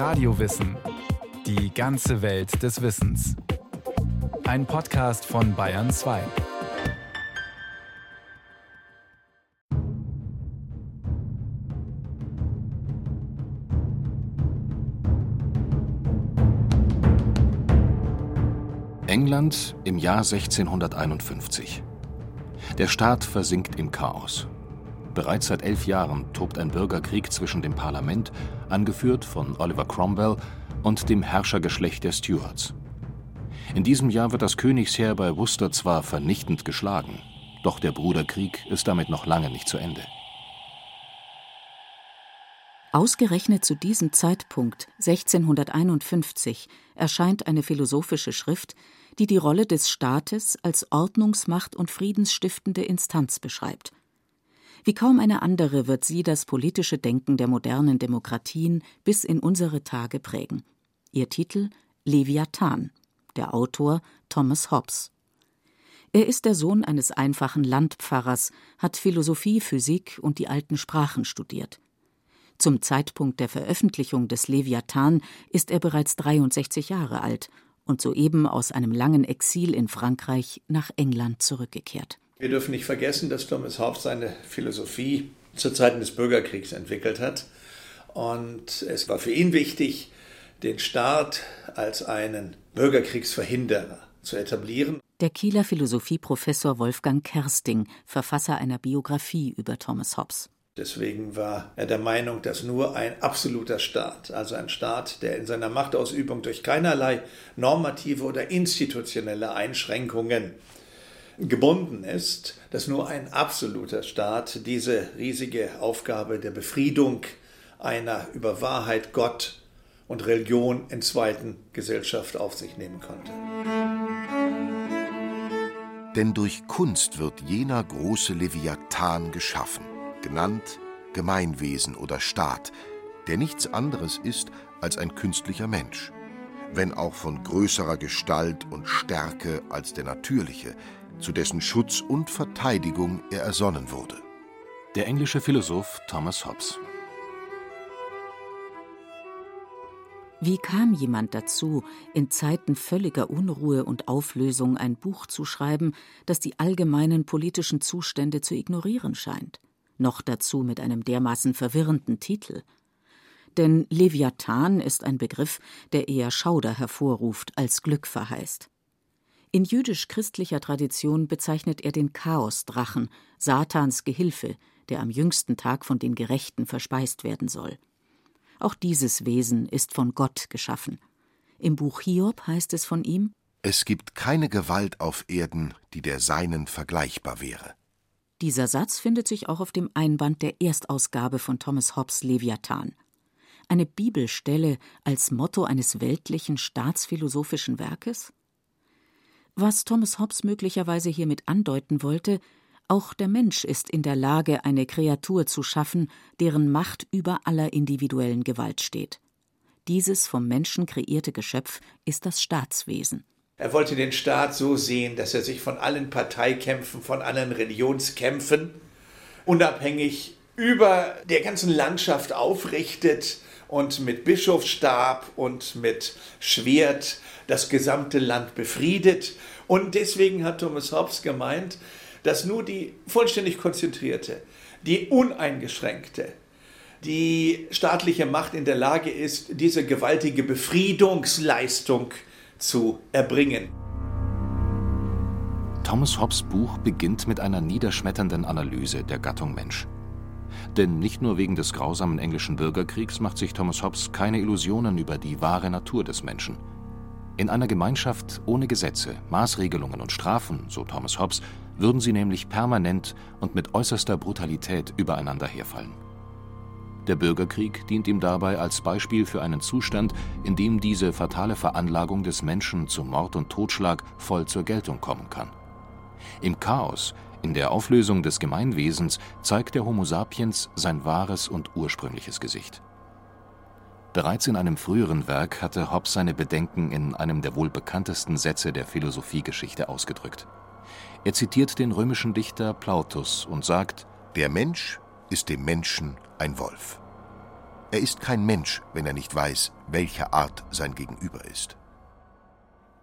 Radiowissen. Die ganze Welt des Wissens. Ein Podcast von Bayern 2. England im Jahr 1651. Der Staat versinkt im Chaos. Bereits seit elf Jahren tobt ein Bürgerkrieg zwischen dem Parlament, angeführt von Oliver Cromwell, und dem Herrschergeschlecht der Stuarts. In diesem Jahr wird das Königsheer bei Worcester zwar vernichtend geschlagen, doch der Bruderkrieg ist damit noch lange nicht zu Ende. Ausgerechnet zu diesem Zeitpunkt, 1651, erscheint eine philosophische Schrift, die die Rolle des Staates als Ordnungsmacht und friedensstiftende Instanz beschreibt. Wie kaum eine andere wird sie das politische Denken der modernen Demokratien bis in unsere Tage prägen. Ihr Titel Leviathan, der Autor Thomas Hobbes. Er ist der Sohn eines einfachen Landpfarrers, hat Philosophie, Physik und die alten Sprachen studiert. Zum Zeitpunkt der Veröffentlichung des Leviathan ist er bereits 63 Jahre alt und soeben aus einem langen Exil in Frankreich nach England zurückgekehrt. Wir dürfen nicht vergessen, dass Thomas Hobbes seine Philosophie zu Zeiten des Bürgerkriegs entwickelt hat. Und es war für ihn wichtig, den Staat als einen Bürgerkriegsverhinderer zu etablieren. Der Kieler Philosophieprofessor Wolfgang Kersting, Verfasser einer Biografie über Thomas Hobbes. Deswegen war er der Meinung, dass nur ein absoluter Staat, also ein Staat, der in seiner Machtausübung durch keinerlei normative oder institutionelle Einschränkungen gebunden ist, dass nur ein absoluter Staat diese riesige Aufgabe der Befriedung einer über Wahrheit, Gott und Religion entzweiten Gesellschaft auf sich nehmen konnte. Denn durch Kunst wird jener große Leviathan geschaffen genannt Gemeinwesen oder Staat, der nichts anderes ist als ein künstlicher Mensch, wenn auch von größerer Gestalt und Stärke als der natürliche, zu dessen Schutz und Verteidigung er ersonnen wurde. Der englische Philosoph Thomas Hobbes. Wie kam jemand dazu, in Zeiten völliger Unruhe und Auflösung ein Buch zu schreiben, das die allgemeinen politischen Zustände zu ignorieren scheint? noch dazu mit einem dermaßen verwirrenden Titel. Denn Leviathan ist ein Begriff, der eher Schauder hervorruft als Glück verheißt. In jüdisch-christlicher Tradition bezeichnet er den Chaosdrachen, Satans Gehilfe, der am jüngsten Tag von den Gerechten verspeist werden soll. Auch dieses Wesen ist von Gott geschaffen. Im Buch Hiob heißt es von ihm Es gibt keine Gewalt auf Erden, die der seinen vergleichbar wäre. Dieser Satz findet sich auch auf dem Einband der Erstausgabe von Thomas Hobbes Leviathan. Eine Bibelstelle als Motto eines weltlichen staatsphilosophischen Werkes? Was Thomas Hobbes möglicherweise hiermit andeuten wollte, auch der Mensch ist in der Lage, eine Kreatur zu schaffen, deren Macht über aller individuellen Gewalt steht. Dieses vom Menschen kreierte Geschöpf ist das Staatswesen. Er wollte den Staat so sehen, dass er sich von allen Parteikämpfen, von allen Religionskämpfen unabhängig über der ganzen Landschaft aufrichtet und mit Bischofsstab und mit Schwert das gesamte Land befriedet. Und deswegen hat Thomas Hobbes gemeint, dass nur die vollständig konzentrierte, die uneingeschränkte, die staatliche Macht in der Lage ist, diese gewaltige Befriedungsleistung zu erbringen. Thomas Hobbes Buch beginnt mit einer niederschmetternden Analyse der Gattung Mensch. Denn nicht nur wegen des grausamen englischen Bürgerkriegs macht sich Thomas Hobbes keine Illusionen über die wahre Natur des Menschen. In einer Gemeinschaft ohne Gesetze, Maßregelungen und Strafen, so Thomas Hobbes, würden sie nämlich permanent und mit äußerster Brutalität übereinander herfallen. Der Bürgerkrieg dient ihm dabei als Beispiel für einen Zustand, in dem diese fatale Veranlagung des Menschen zu Mord und Totschlag voll zur Geltung kommen kann. Im Chaos, in der Auflösung des Gemeinwesens, zeigt der Homo sapiens sein wahres und ursprüngliches Gesicht. Bereits in einem früheren Werk hatte Hobbes seine Bedenken in einem der wohl bekanntesten Sätze der Philosophiegeschichte ausgedrückt. Er zitiert den römischen Dichter Plautus und sagt: Der Mensch ist dem Menschen ein Wolf. Er ist kein Mensch, wenn er nicht weiß, welcher Art sein Gegenüber ist.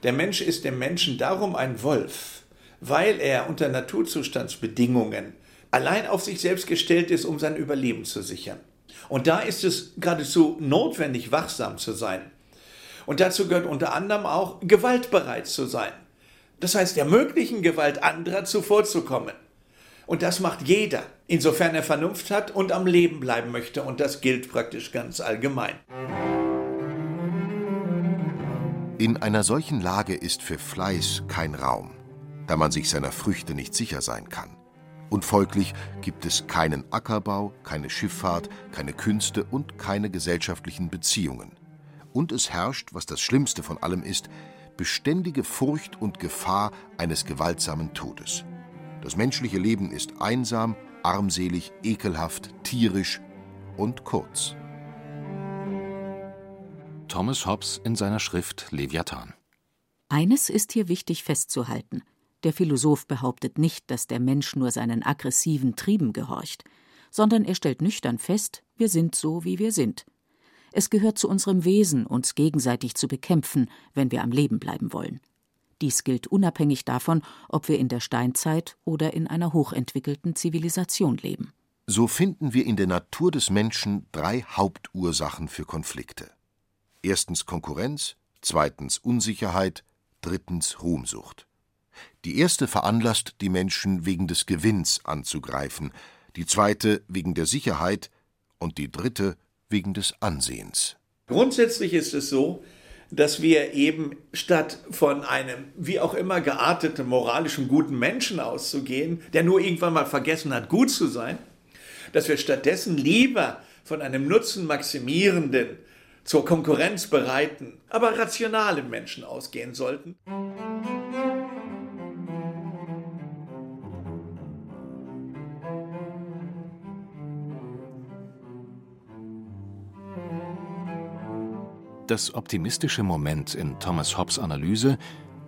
Der Mensch ist dem Menschen darum ein Wolf, weil er unter Naturzustandsbedingungen allein auf sich selbst gestellt ist, um sein Überleben zu sichern. Und da ist es geradezu notwendig, wachsam zu sein. Und dazu gehört unter anderem auch, gewaltbereit zu sein. Das heißt, der möglichen Gewalt anderer zuvorzukommen. Und das macht jeder, insofern er Vernunft hat und am Leben bleiben möchte. Und das gilt praktisch ganz allgemein. In einer solchen Lage ist für Fleiß kein Raum, da man sich seiner Früchte nicht sicher sein kann. Und folglich gibt es keinen Ackerbau, keine Schifffahrt, keine Künste und keine gesellschaftlichen Beziehungen. Und es herrscht, was das Schlimmste von allem ist, beständige Furcht und Gefahr eines gewaltsamen Todes. Das menschliche Leben ist einsam, armselig, ekelhaft, tierisch und kurz. Thomas Hobbes in seiner Schrift Leviathan. Eines ist hier wichtig festzuhalten. Der Philosoph behauptet nicht, dass der Mensch nur seinen aggressiven Trieben gehorcht, sondern er stellt nüchtern fest, wir sind so, wie wir sind. Es gehört zu unserem Wesen, uns gegenseitig zu bekämpfen, wenn wir am Leben bleiben wollen. Dies gilt unabhängig davon, ob wir in der Steinzeit oder in einer hochentwickelten Zivilisation leben. So finden wir in der Natur des Menschen drei Hauptursachen für Konflikte. Erstens Konkurrenz, zweitens Unsicherheit, drittens Ruhmsucht. Die erste veranlasst die Menschen wegen des Gewinns anzugreifen, die zweite wegen der Sicherheit und die dritte wegen des Ansehens. Grundsätzlich ist es so, dass wir eben statt von einem wie auch immer gearteten, moralischen, guten Menschen auszugehen, der nur irgendwann mal vergessen hat, gut zu sein, dass wir stattdessen lieber von einem nutzenmaximierenden, zur Konkurrenz bereiten, aber rationalen Menschen ausgehen sollten. Das optimistische Moment in Thomas Hobbes Analyse,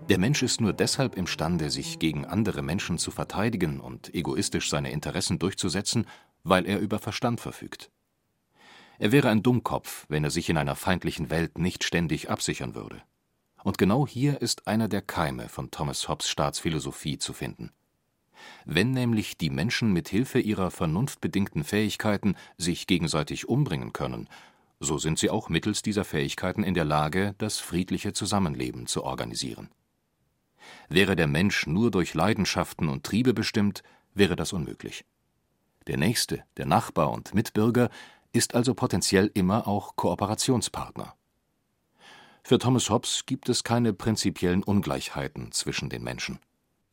der Mensch ist nur deshalb imstande, sich gegen andere Menschen zu verteidigen und egoistisch seine Interessen durchzusetzen, weil er über Verstand verfügt. Er wäre ein Dummkopf, wenn er sich in einer feindlichen Welt nicht ständig absichern würde. Und genau hier ist einer der Keime von Thomas Hobbes Staatsphilosophie zu finden. Wenn nämlich die Menschen mit Hilfe ihrer vernunftbedingten Fähigkeiten sich gegenseitig umbringen können so sind sie auch mittels dieser Fähigkeiten in der Lage, das friedliche Zusammenleben zu organisieren. Wäre der Mensch nur durch Leidenschaften und Triebe bestimmt, wäre das unmöglich. Der Nächste, der Nachbar und Mitbürger ist also potenziell immer auch Kooperationspartner. Für Thomas Hobbes gibt es keine prinzipiellen Ungleichheiten zwischen den Menschen.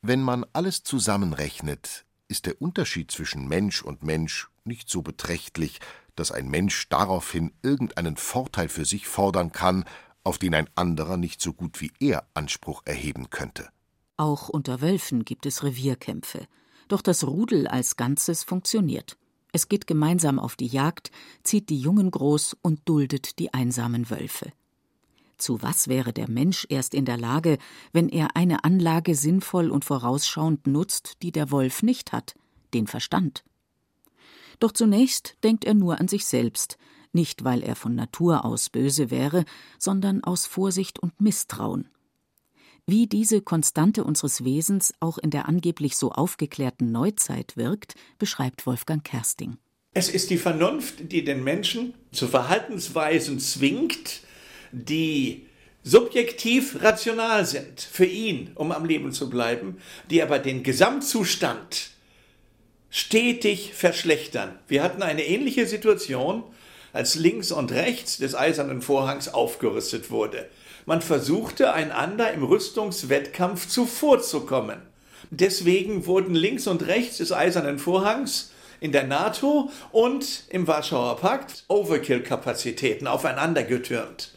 Wenn man alles zusammenrechnet, ist der Unterschied zwischen Mensch und Mensch nicht so beträchtlich, dass ein Mensch daraufhin irgendeinen Vorteil für sich fordern kann, auf den ein anderer nicht so gut wie er Anspruch erheben könnte. Auch unter Wölfen gibt es Revierkämpfe. Doch das Rudel als Ganzes funktioniert. Es geht gemeinsam auf die Jagd, zieht die Jungen groß und duldet die einsamen Wölfe. Zu was wäre der Mensch erst in der Lage, wenn er eine Anlage sinnvoll und vorausschauend nutzt, die der Wolf nicht hat, den Verstand? Doch zunächst denkt er nur an sich selbst, nicht weil er von Natur aus böse wäre, sondern aus Vorsicht und Misstrauen. Wie diese Konstante unseres Wesens auch in der angeblich so aufgeklärten Neuzeit wirkt, beschreibt Wolfgang Kersting. Es ist die Vernunft, die den Menschen zu Verhaltensweisen zwingt, die subjektiv rational sind für ihn, um am Leben zu bleiben, die aber den Gesamtzustand stetig verschlechtern. Wir hatten eine ähnliche Situation, als links und rechts des eisernen Vorhangs aufgerüstet wurde. Man versuchte einander im Rüstungswettkampf zuvorzukommen. Deswegen wurden links und rechts des eisernen Vorhangs in der NATO und im Warschauer Pakt Overkill-Kapazitäten aufeinander getürmt.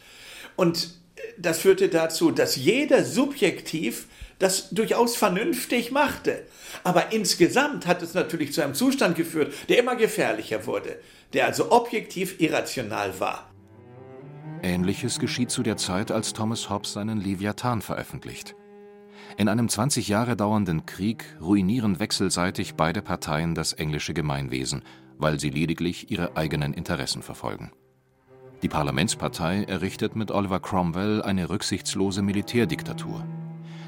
Und das führte dazu, dass jeder subjektiv das durchaus vernünftig machte. Aber insgesamt hat es natürlich zu einem Zustand geführt, der immer gefährlicher wurde, der also objektiv irrational war. Ähnliches geschieht zu der Zeit, als Thomas Hobbes seinen Leviathan veröffentlicht. In einem 20 Jahre dauernden Krieg ruinieren wechselseitig beide Parteien das englische Gemeinwesen, weil sie lediglich ihre eigenen Interessen verfolgen. Die Parlamentspartei errichtet mit Oliver Cromwell eine rücksichtslose Militärdiktatur.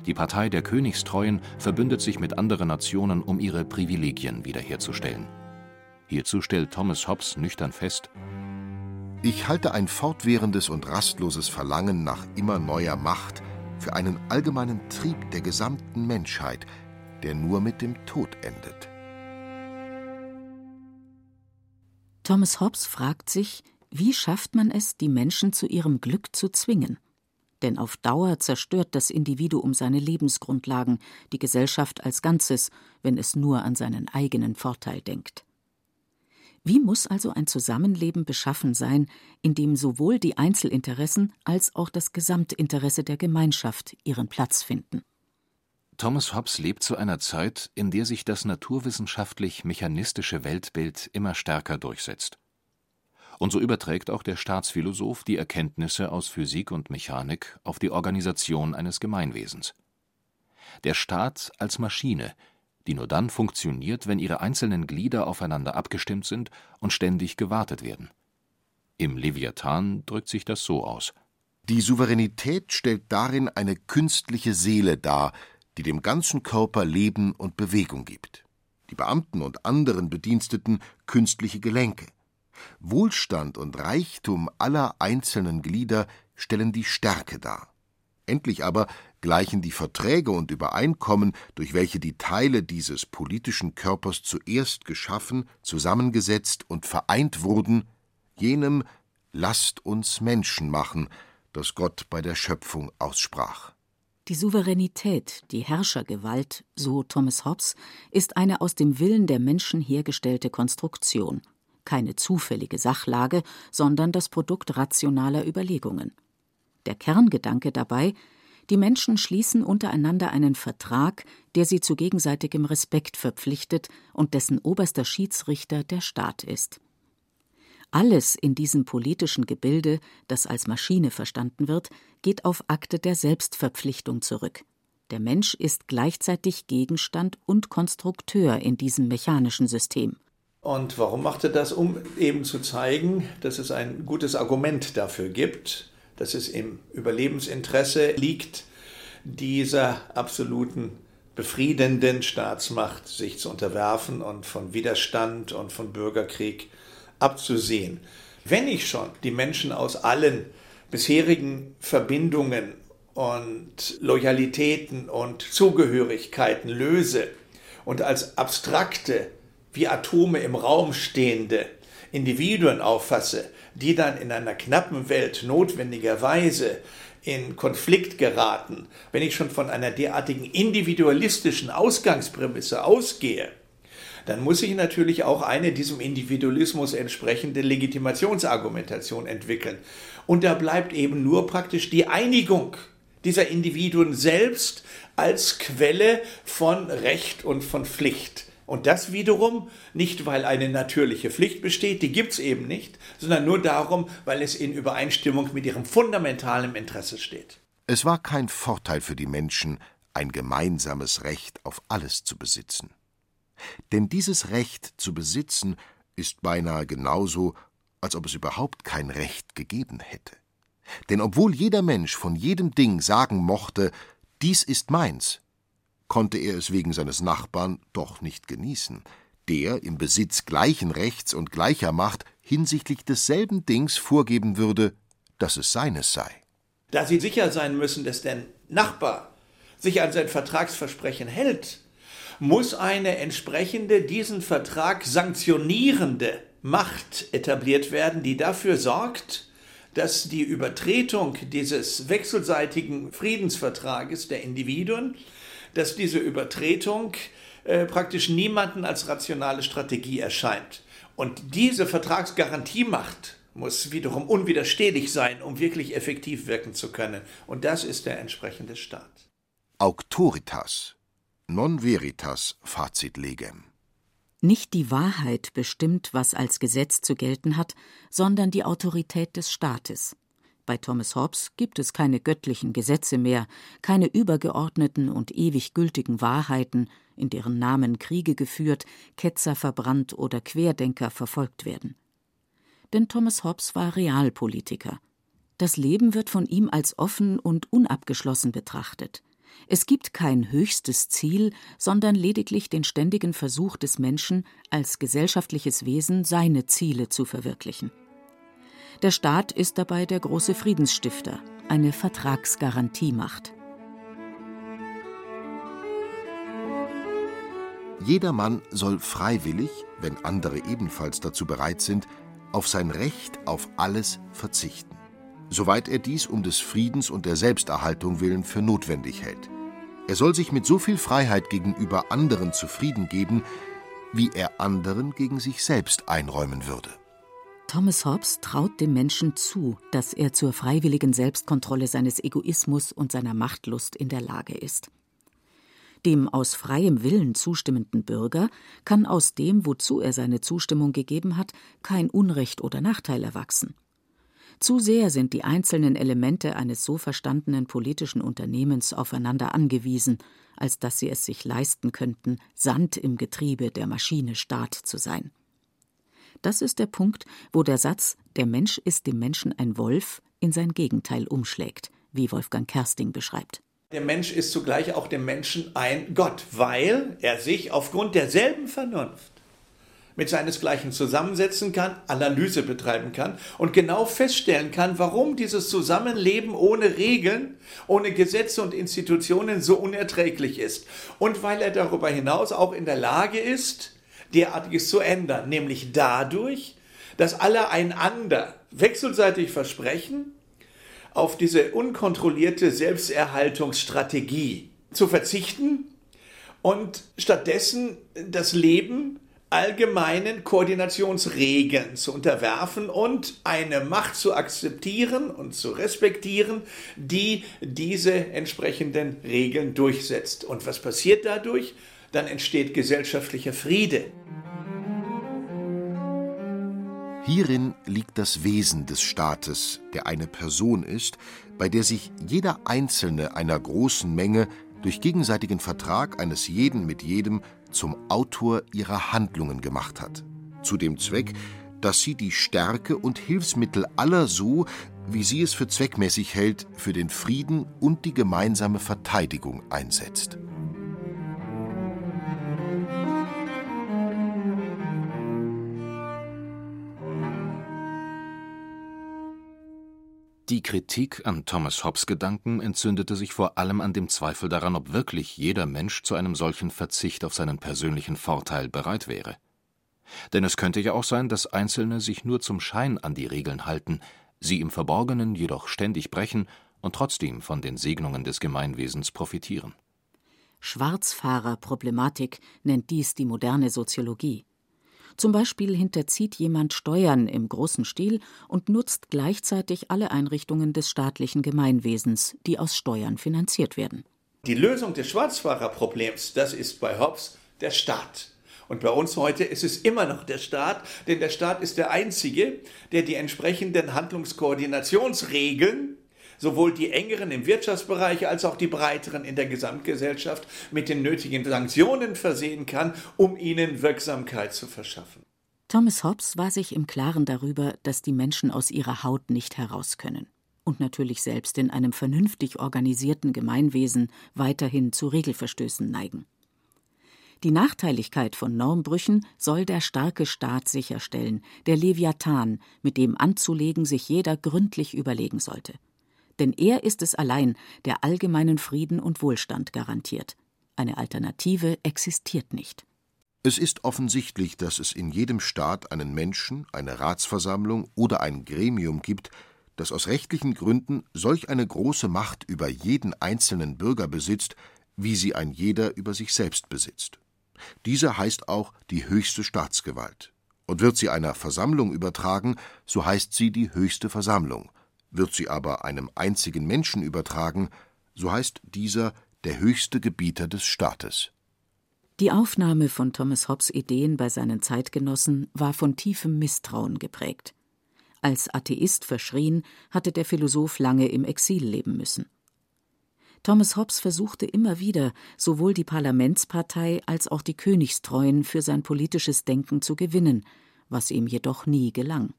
Die Partei der Königstreuen verbündet sich mit anderen Nationen, um ihre Privilegien wiederherzustellen. Hierzu stellt Thomas Hobbes nüchtern fest: Ich halte ein fortwährendes und rastloses Verlangen nach immer neuer Macht für einen allgemeinen Trieb der gesamten Menschheit, der nur mit dem Tod endet. Thomas Hobbes fragt sich, wie schafft man es, die Menschen zu ihrem Glück zu zwingen? Denn auf Dauer zerstört das Individuum seine Lebensgrundlagen, die Gesellschaft als Ganzes, wenn es nur an seinen eigenen Vorteil denkt. Wie muss also ein Zusammenleben beschaffen sein, in dem sowohl die Einzelinteressen als auch das Gesamtinteresse der Gemeinschaft ihren Platz finden? Thomas Hobbes lebt zu einer Zeit, in der sich das naturwissenschaftlich-mechanistische Weltbild immer stärker durchsetzt. Und so überträgt auch der Staatsphilosoph die Erkenntnisse aus Physik und Mechanik auf die Organisation eines Gemeinwesens. Der Staat als Maschine, die nur dann funktioniert, wenn ihre einzelnen Glieder aufeinander abgestimmt sind und ständig gewartet werden. Im Leviathan drückt sich das so aus. Die Souveränität stellt darin eine künstliche Seele dar, die dem ganzen Körper Leben und Bewegung gibt. Die Beamten und anderen Bediensteten künstliche Gelenke. Wohlstand und Reichtum aller einzelnen Glieder stellen die Stärke dar. Endlich aber gleichen die Verträge und Übereinkommen, durch welche die Teile dieses politischen Körpers zuerst geschaffen, zusammengesetzt und vereint wurden, jenem Lasst uns Menschen machen, das Gott bei der Schöpfung aussprach. Die Souveränität, die Herrschergewalt, so Thomas Hobbes, ist eine aus dem Willen der Menschen hergestellte Konstruktion, keine zufällige Sachlage, sondern das Produkt rationaler Überlegungen. Der Kerngedanke dabei die Menschen schließen untereinander einen Vertrag, der sie zu gegenseitigem Respekt verpflichtet und dessen oberster Schiedsrichter der Staat ist. Alles in diesem politischen Gebilde, das als Maschine verstanden wird, geht auf Akte der Selbstverpflichtung zurück. Der Mensch ist gleichzeitig Gegenstand und Konstrukteur in diesem mechanischen System. Und warum macht er das? Um eben zu zeigen, dass es ein gutes Argument dafür gibt, dass es im Überlebensinteresse liegt, dieser absoluten befriedenden Staatsmacht sich zu unterwerfen und von Widerstand und von Bürgerkrieg abzusehen. Wenn ich schon die Menschen aus allen bisherigen Verbindungen und Loyalitäten und Zugehörigkeiten löse und als abstrakte, wie Atome im Raum stehende Individuen auffasse, die dann in einer knappen Welt notwendigerweise in Konflikt geraten, wenn ich schon von einer derartigen individualistischen Ausgangsprämisse ausgehe, dann muss ich natürlich auch eine diesem Individualismus entsprechende Legitimationsargumentation entwickeln. Und da bleibt eben nur praktisch die Einigung dieser Individuen selbst als Quelle von Recht und von Pflicht. Und das wiederum nicht, weil eine natürliche Pflicht besteht, die gibt es eben nicht, sondern nur darum, weil es in Übereinstimmung mit ihrem fundamentalen Interesse steht. Es war kein Vorteil für die Menschen, ein gemeinsames Recht auf alles zu besitzen. Denn dieses Recht zu besitzen ist beinahe genauso, als ob es überhaupt kein Recht gegeben hätte. Denn obwohl jeder Mensch von jedem Ding sagen mochte, dies ist meins, konnte er es wegen seines Nachbarn doch nicht genießen, der im Besitz gleichen Rechts und gleicher Macht hinsichtlich desselben Dings vorgeben würde, dass es seines sei. Da sie sicher sein müssen, dass der Nachbar sich an sein Vertragsversprechen hält, muss eine entsprechende diesen Vertrag sanktionierende Macht etabliert werden, die dafür sorgt, dass die Übertretung dieses wechselseitigen Friedensvertrages der Individuen dass diese Übertretung äh, praktisch niemanden als rationale Strategie erscheint. Und diese Vertragsgarantiemacht muss wiederum unwiderstehlich sein, um wirklich effektiv wirken zu können. Und das ist der entsprechende Staat. Auctoritas, non veritas facit legem. Nicht die Wahrheit bestimmt, was als Gesetz zu gelten hat, sondern die Autorität des Staates. Bei Thomas Hobbes gibt es keine göttlichen Gesetze mehr, keine übergeordneten und ewig gültigen Wahrheiten, in deren Namen Kriege geführt, Ketzer verbrannt oder Querdenker verfolgt werden. denn Thomas Hobbes war Realpolitiker. Das Leben wird von ihm als offen und unabgeschlossen betrachtet. Es gibt kein höchstes Ziel, sondern lediglich den ständigen Versuch des Menschen, als gesellschaftliches Wesen seine Ziele zu verwirklichen. Der Staat ist dabei der große Friedensstifter, eine Vertragsgarantiemacht. Jeder Mann soll freiwillig, wenn andere ebenfalls dazu bereit sind, auf sein Recht auf alles verzichten, soweit er dies um des Friedens und der Selbsterhaltung willen für notwendig hält. Er soll sich mit so viel Freiheit gegenüber anderen zufrieden geben, wie er anderen gegen sich selbst einräumen würde. Thomas Hobbes traut dem Menschen zu, dass er zur freiwilligen Selbstkontrolle seines Egoismus und seiner Machtlust in der Lage ist. Dem aus freiem Willen zustimmenden Bürger kann aus dem, wozu er seine Zustimmung gegeben hat, kein Unrecht oder Nachteil erwachsen. Zu sehr sind die einzelnen Elemente eines so verstandenen politischen Unternehmens aufeinander angewiesen, als dass sie es sich leisten könnten, Sand im Getriebe der Maschine Staat zu sein. Das ist der Punkt, wo der Satz Der Mensch ist dem Menschen ein Wolf in sein Gegenteil umschlägt, wie Wolfgang Kersting beschreibt. Der Mensch ist zugleich auch dem Menschen ein Gott, weil er sich aufgrund derselben Vernunft mit seinesgleichen zusammensetzen kann, Analyse betreiben kann und genau feststellen kann, warum dieses Zusammenleben ohne Regeln, ohne Gesetze und Institutionen so unerträglich ist. Und weil er darüber hinaus auch in der Lage ist, derartiges zu ändern, nämlich dadurch, dass alle einander wechselseitig versprechen, auf diese unkontrollierte Selbsterhaltungsstrategie zu verzichten und stattdessen das Leben allgemeinen Koordinationsregeln zu unterwerfen und eine Macht zu akzeptieren und zu respektieren, die diese entsprechenden Regeln durchsetzt. Und was passiert dadurch? Dann entsteht gesellschaftlicher Friede. Hierin liegt das Wesen des Staates, der eine Person ist, bei der sich jeder Einzelne einer großen Menge durch gegenseitigen Vertrag eines jeden mit jedem zum Autor ihrer Handlungen gemacht hat, zu dem Zweck, dass sie die Stärke und Hilfsmittel aller so, wie sie es für zweckmäßig hält, für den Frieden und die gemeinsame Verteidigung einsetzt. Die Kritik an Thomas Hobbes Gedanken entzündete sich vor allem an dem Zweifel daran, ob wirklich jeder Mensch zu einem solchen Verzicht auf seinen persönlichen Vorteil bereit wäre. Denn es könnte ja auch sein, dass Einzelne sich nur zum Schein an die Regeln halten, sie im Verborgenen jedoch ständig brechen und trotzdem von den Segnungen des Gemeinwesens profitieren. Schwarzfahrerproblematik nennt dies die moderne Soziologie. Zum Beispiel hinterzieht jemand Steuern im großen Stil und nutzt gleichzeitig alle Einrichtungen des staatlichen Gemeinwesens, die aus Steuern finanziert werden. Die Lösung des Schwarzfahrerproblems, das ist bei Hobbes der Staat. Und bei uns heute ist es immer noch der Staat, denn der Staat ist der Einzige, der die entsprechenden Handlungskoordinationsregeln sowohl die engeren im Wirtschaftsbereich als auch die breiteren in der Gesamtgesellschaft mit den nötigen Sanktionen versehen kann, um ihnen Wirksamkeit zu verschaffen. Thomas Hobbes war sich im Klaren darüber, dass die Menschen aus ihrer Haut nicht heraus können und natürlich selbst in einem vernünftig organisierten Gemeinwesen weiterhin zu Regelverstößen neigen. Die Nachteiligkeit von Normbrüchen soll der starke Staat sicherstellen, der Leviathan, mit dem anzulegen sich jeder gründlich überlegen sollte denn er ist es allein, der allgemeinen Frieden und Wohlstand garantiert. Eine Alternative existiert nicht. Es ist offensichtlich, dass es in jedem Staat einen Menschen, eine Ratsversammlung oder ein Gremium gibt, das aus rechtlichen Gründen solch eine große Macht über jeden einzelnen Bürger besitzt, wie sie ein jeder über sich selbst besitzt. Diese heißt auch die höchste Staatsgewalt. Und wird sie einer Versammlung übertragen, so heißt sie die höchste Versammlung, wird sie aber einem einzigen Menschen übertragen, so heißt dieser der höchste Gebieter des Staates. Die Aufnahme von Thomas Hobbes Ideen bei seinen Zeitgenossen war von tiefem Misstrauen geprägt. Als Atheist verschrien, hatte der Philosoph lange im Exil leben müssen. Thomas Hobbes versuchte immer wieder, sowohl die Parlamentspartei als auch die Königstreuen für sein politisches Denken zu gewinnen, was ihm jedoch nie gelang.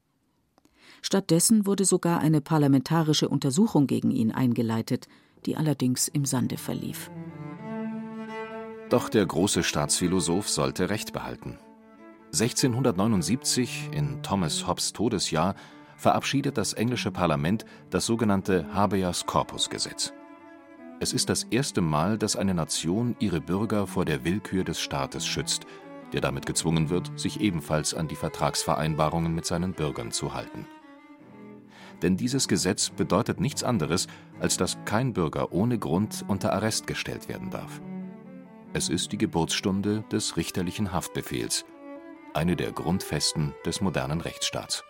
Stattdessen wurde sogar eine parlamentarische Untersuchung gegen ihn eingeleitet, die allerdings im Sande verlief. Doch der große Staatsphilosoph sollte Recht behalten. 1679, in Thomas Hobbes Todesjahr, verabschiedet das englische Parlament das sogenannte Habeas Corpus Gesetz. Es ist das erste Mal, dass eine Nation ihre Bürger vor der Willkür des Staates schützt, der damit gezwungen wird, sich ebenfalls an die Vertragsvereinbarungen mit seinen Bürgern zu halten. Denn dieses Gesetz bedeutet nichts anderes, als dass kein Bürger ohne Grund unter Arrest gestellt werden darf. Es ist die Geburtsstunde des richterlichen Haftbefehls, eine der Grundfesten des modernen Rechtsstaats